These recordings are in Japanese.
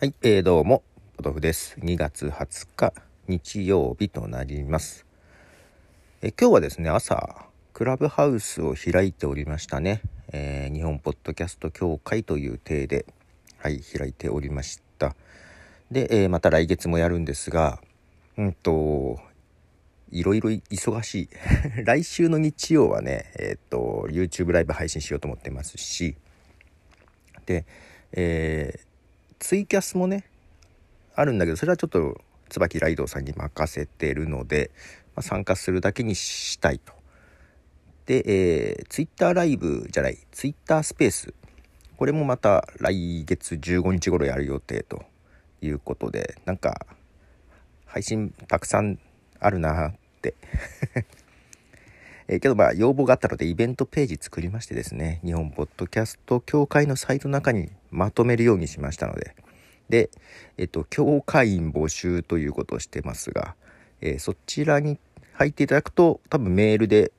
はい、えー、どうも、ポトフです。2月20日、日曜日となります。え今日はですね、朝、クラブハウスを開いておりましたね。えー日本ポッドキャスト協会という体で、はい、開いておりました。で、えーまた来月もやるんですが、うんと、いろいろ忙しい。来週の日曜はね、えっ、と、YouTube ライブ配信しようと思ってますし、で、えーツイキャスもねあるんだけどそれはちょっと椿ライドさんに任せてるので、まあ参加するだけにしたいと。で、えー、ツイッターライブじゃないツイッタースペースこれもまた来月15日頃やる予定ということでなんか配信たくさんあるなってえーけどまあ要望があったのでイベントページ作りましてですね日本ポッドキャスト協会のサイトの中にまとめるようにしましたので。でえっと協会員募集ということをしてますが、えーそちらに入っていただくと多分メールで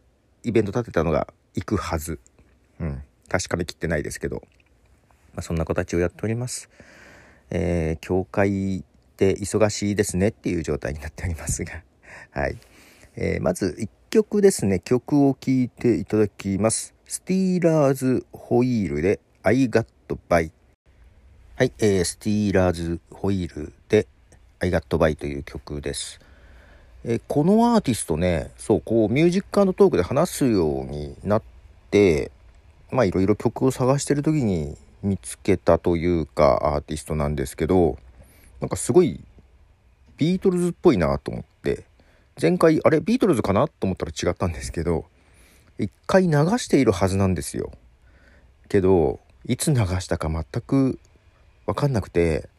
イベント立てたのが行くはず。うん。確かめきってないですけど、まあ、そんな形をやっております。えー協会で忙しいですねっていう状態になっておりますが。はい。えーまず1曲ですね。曲を聴いていただきます。スティーラーズホイールで I Got By はい、えー Stealers Wheel で I Get By という曲です、えーこのアーティストねそうこうミュージックトークで話すようになってまあいろいろ曲を探してる時に見つけたというかアーティストなんですけどなんかすごいビートルズっぽいなと思って。前回あれビートルズかな？と思ったら違ったんですけど一回流しているはずなんですよ。けどいつ流したか全く分かんなくて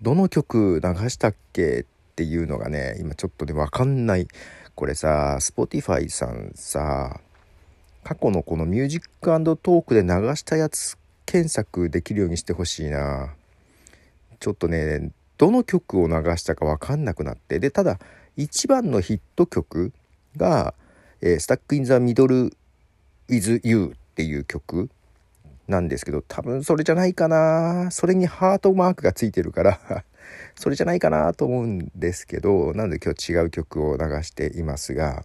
どの曲流したっけっていうのがね今ちょっとね分かんない。これさ Spotify さんさ過去のこのミュージックトークで流したやつ検索できるようにしてほしいな。ちょっとねどの曲を流したか分かんなくなって。でただ一番のヒット曲が「えー、Stuck in the Middle with You」っていう曲なんですけど多分それじゃないかなそれにハートマークがついてるから それじゃないかなと思うんですけどなので今日違う曲を流していますが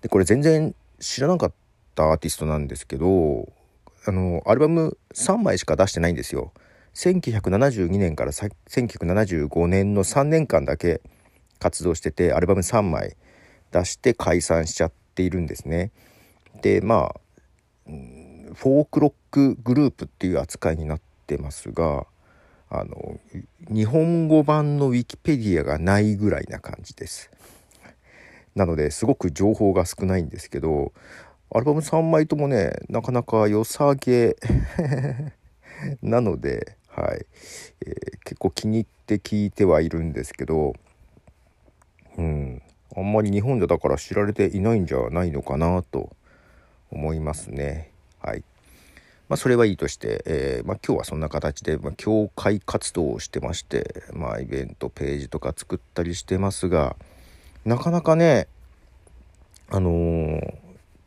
でこれ全然知らなかったアーティストなんですけどあのアルバム3枚しか出してないんですよ。1972年から1975年の3年間だけ活動しててアルバム3枚出して解散しちゃっているんですね。でまあうんフォークロックグループっていう扱いになってますがあの日本語版のウィキペディアがないぐらいな感じです。なのですごく情報が少ないんですけどアルバム3枚ともねなかなか良さげ なので、はいえー結構気に入って聞いてはいるんですけどうんあんまり日本でだから知られていないんじゃないのかなと思いますね。はいまあ、それはいいとして、えーまあ、今日はそんな形で、まあ、教会活動をしてまして、まあ、イベントページとか作ったりしてますがなかなかねあのー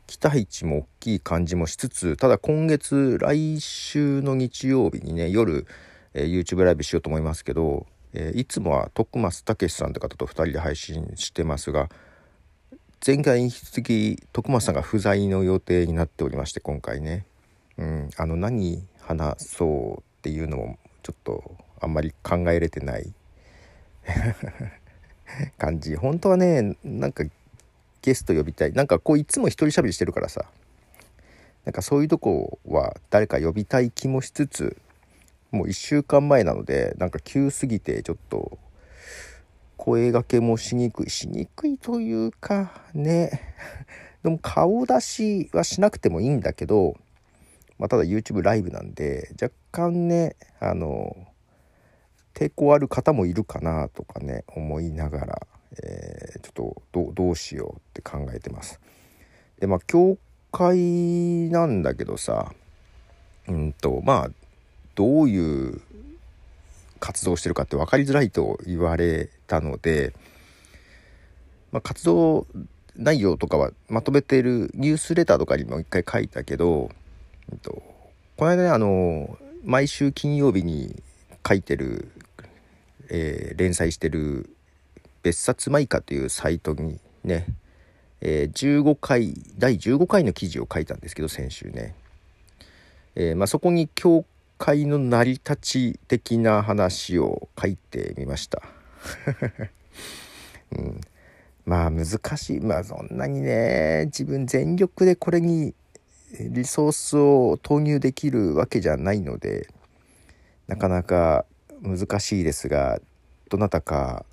期待値も大きい感じもしつつただ今月来週の日曜日にね夜、えー YouTube ライブしようと思いますけど、えーいつもは徳増武さんって方と2人で配信してますが前回引き続き徳増さんが不在の予定になっておりまして今回ね、うん、あの何話そうっていうのもちょっとあんまり考えれてない。感じ。本当はねなんかゲスト呼びたい。なんかこういつも一人喋りしてるからさ。なんかそういうとこは誰か呼びたい気もしつつもう1週間前なのでなんか急すぎてちょっと声がけもしにくいしにくいというかね でも顔出しはしなくてもいいんだけど、まあ、ただ YouTube ライブなんで若干ねあの抵抗ある方もいるかなとかね思いながら、えーちょっとどうどうしようって考えてます。でまあ教会なんだけどさうんとまあどういう活動をしてるかって分かりづらいと言われたので、まあ、活動内容とかはまとめてるニュースレターとかにも一回書いたけど、うんとこの間ねあの毎週金曜日に書いてる、えー、連載してる別冊マイカというサイトにね、えー、15回第15回の記事を書いたんですけど先週ね、えー、まあ、そこに教会の成り立ち的な話を書いてみました、うん、まあ難しい。まあそんなにね自分全力でこれにリソースを投入できるわけじゃないのでなかなか難しいですがどなたか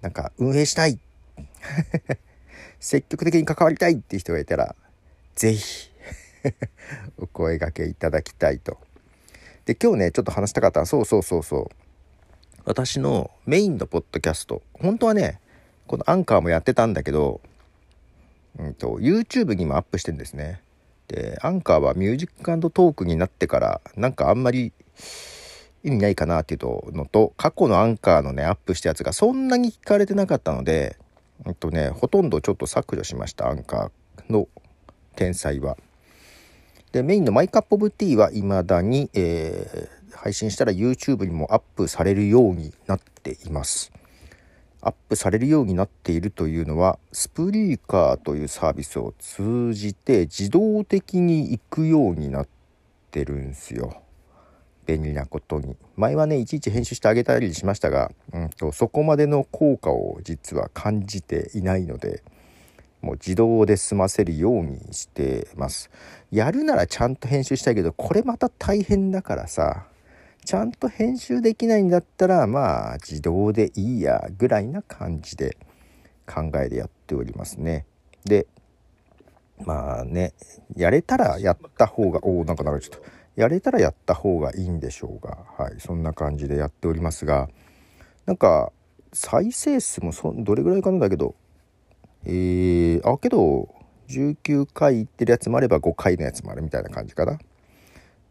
なんか運営したい。積極的に関わりたいっていう人がいたら是非 お声がけいただきたいと。で今日ねちょっと話したかったそうそうそうそう私のメインのポッドキャスト本当はねこのアンカーもやってたんだけど、うんと、YouTube にもアップしてんですね。でアンカーはミュージックトークになってからなんかあんまり意味ないかなっていうのと過去のアンカーのねアップしたやつがそんなに聞かれてなかったのでえっとねほとんどちょっと削除しましたアンカーの天才は。でメインの My Cup of Tea は未だに、えー、配信したら YouTube にもアップされるようになっています。アップされるようになっているというのは Spreaker というサービスを通じて自動的に行くようになってるんですよ。便利なことに前はねいちいち編集してあげたりしましたが、うんと、そこまでの効果を実は感じていないのでもう自動で済ませるようにしてます。やるならちゃんと編集したいけどこれまた大変だからさ。ちゃんと編集できないんだったらまあ自動でいいやぐらいな感じで考えでやっておりますね。でまあねやれたらやった方がおおなんか流れちゃった。やれたらやった方がいいんでしょうが。はいそんな感じでやっておりますがなんか再生数もそどれぐらいかなんだけどえー、あけど19回いってるやつもあれば5回のやつもあるみたいな感じかな。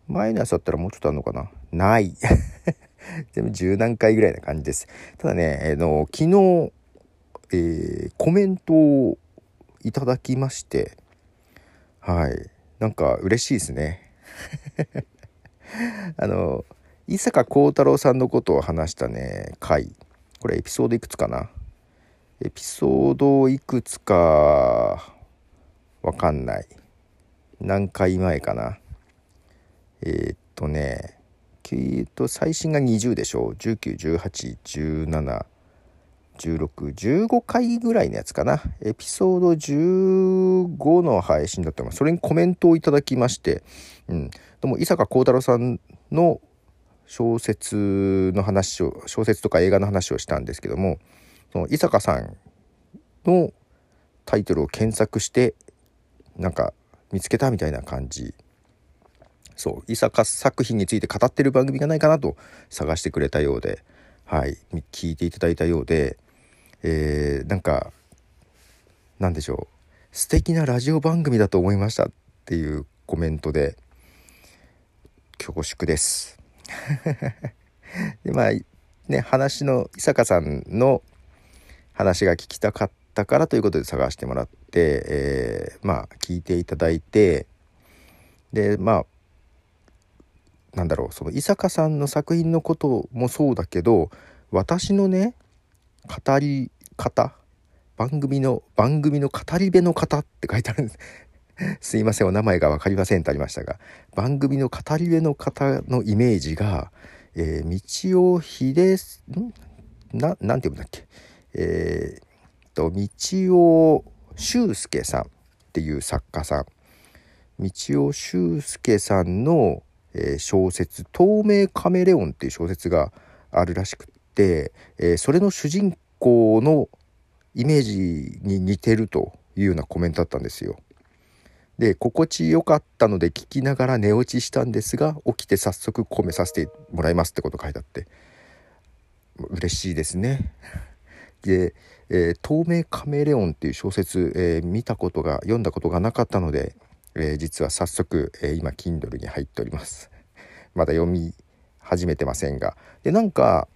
前のやつだったらもうちょっとあるのかな。ない。全部十何回ぐらいな感じです。ただね、えー、の昨日、えー、コメントをいただきましてはい。なんか嬉しいですね。あの伊坂幸太郎さんのことを話したね回。これエピソードいくつかな。エピソードをいくつかわかんない。何回前かな。えー、っとねえ、っと最新が20でしょ。う1918171615回ぐらいのやつかな。エピソード15の配信だったのそれにコメントをいただきまして、うん、でも伊坂幸太郎さんの小説の話を小説とか映画の話をしたんですけども。その伊坂さんのタイトルを検索してなんか見つけたみたいな感じ。そう伊坂作品について語ってる番組がないかなと探してくれたようで。はい聞いていただいたようで、えー、なんかなんでしょう。素敵なラジオ番組だと思いましたっていうコメントで恐縮です。でまあね話の伊坂さんの話が聞きたかったからということで探してもらって、えー、まあ聞いていただいてでまあなんだろうその伊坂さんの作品のこともそうだけど私のね語り方番組の番組の語り部の方って書いてあるんです。すいませんお名前が分かりませんとありましたが番組の語り部の方のイメージが、えー、道尾秀ななんて読むんだっけ？えー、と道尾修介さんっていう作家さん道尾修介さんのえー、小説「透明カメレオン」っていう小説があるらしくて、えー、それの主人公のイメージに似てるというようなコメントだったんですよ。で心地よかったので聞きながら寝落ちしたんですが起きて早速込めさせてもらいますってこと書いてあって嬉しいですね。で、えー、透明カメレオン」っていう小説、えー、見たことが読んだことがなかったのでえー、実は早速、え、今 Kindle に入っております。まだ読み始めてませんが。でなんか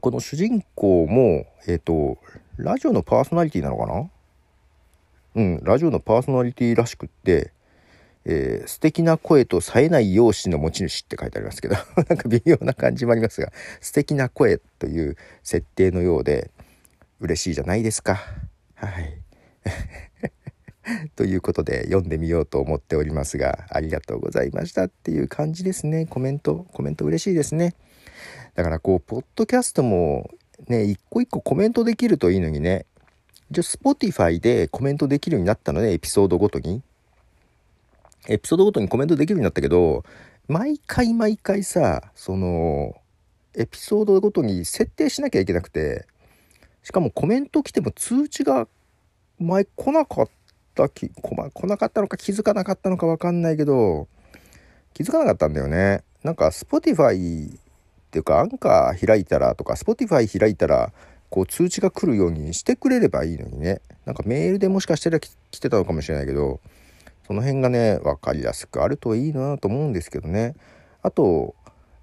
この主人公もえっ、とラジオのパーソナリティなのかな？うんラジオのパーソナリティらしくってえー、素敵な声と冴えない容姿の持ち主って書いてありますけど なんか微妙な感じもありますが素敵な声という設定のようで嬉しいじゃないですか。はい。ということで読んでみようと思っておりますがありがとうございましたっていう感じですね。コメントコメント嬉しいですね。だからこうポッドキャストもね一個一個コメントできるといいのにねじゃあ Spotify でコメントできるようになったのねエピソードごとに。エピソードごとにコメントできるようになったけど、毎回毎回さ、その、エピソードごとに設定しなきゃいけなくて、しかもコメント来ても通知が前来なかったき、来なかったのか気づかなかったのかわかんないけど、気づかなかったんだよね。なんか Spotify っていうかアンカー開いたらとか Spotify 開いたらこう通知が来るようにしてくれればいいのにね。なんかメールでもしかしたら来てたのかもしれないけど、その辺がね分かりやすくあるといいなと思うんですけどね。あと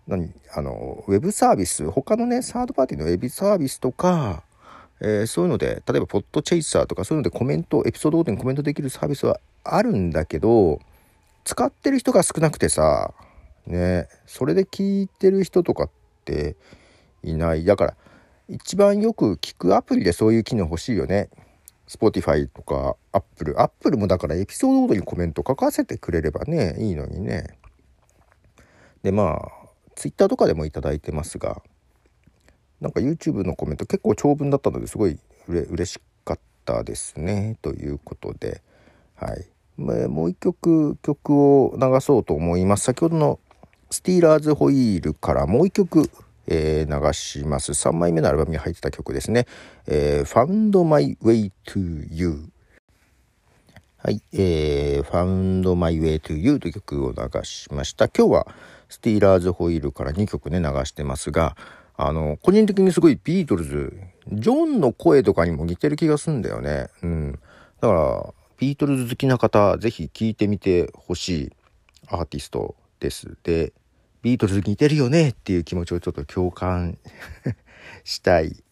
何あのウェブサービス他のねサードパーティーのウェブサービスとか、えー、そういうので例えばポッドチェイサーとかそういうのでコメントエピソードごとにコメントできるサービスはあるんだけど使ってる人が少なくてさねそれで聞いてる人とかっていない。だから一番よく聞くアプリでそういう機能欲しいよね。Spotify とか Apple。Apple もだからエピソードごとにコメント書かせてくれればね、いいのにね。で、まあ、Twitter とかでも頂いてますが、なんか YouTube のコメント結構長文だったのですごいうれ嬉しかったですね。ということで、はい。もう一曲曲を流そうと思います。先ほどのスティーラーズホイールからもう一曲えー、流します。3枚目のアルバムに入ってた曲ですね。えー、Found My Way to You。はい、えー、Found My Way to You という曲を流しました。今日はスティーラーズホイールから2曲ね流してますが、あの、個人的にすごいビートルズ、ジョンの声とかにも似てる気がするんだよね。うん。だから、ビートルズ好きな方、ぜひ聴いてみてほしいアーティストです。で、ビートルズ似てるよねっていう気持ちをちょっと共感 したい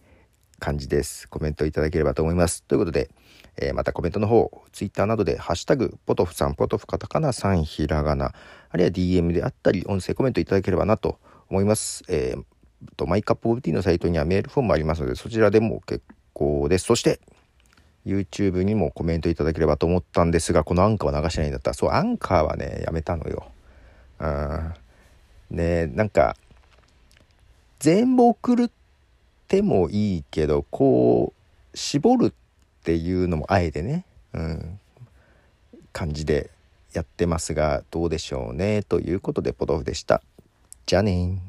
感じです。コメントいただければと思います。ということで、えー、またコメントの方、ツイッターなどで、ハッシュタグ、ポトフさん、ポトフカタカナさん、ひらがな、あるいは DM であったり、音声コメントいただければなと思います。えー、と、マイカップオブティーのサイトにはメールフォームもありますので、そちらでも結構です。そして、YouTube にもコメントいただければと思ったんですが、このアンカーは流してないんだったら、そう、アンカーはね、やめたのよ。うん。ねなんか全部送るってもいいけどこう絞るっていうのもあえてね、うん、感じでやってますがどうでしょうねということでポトフでした。じゃあね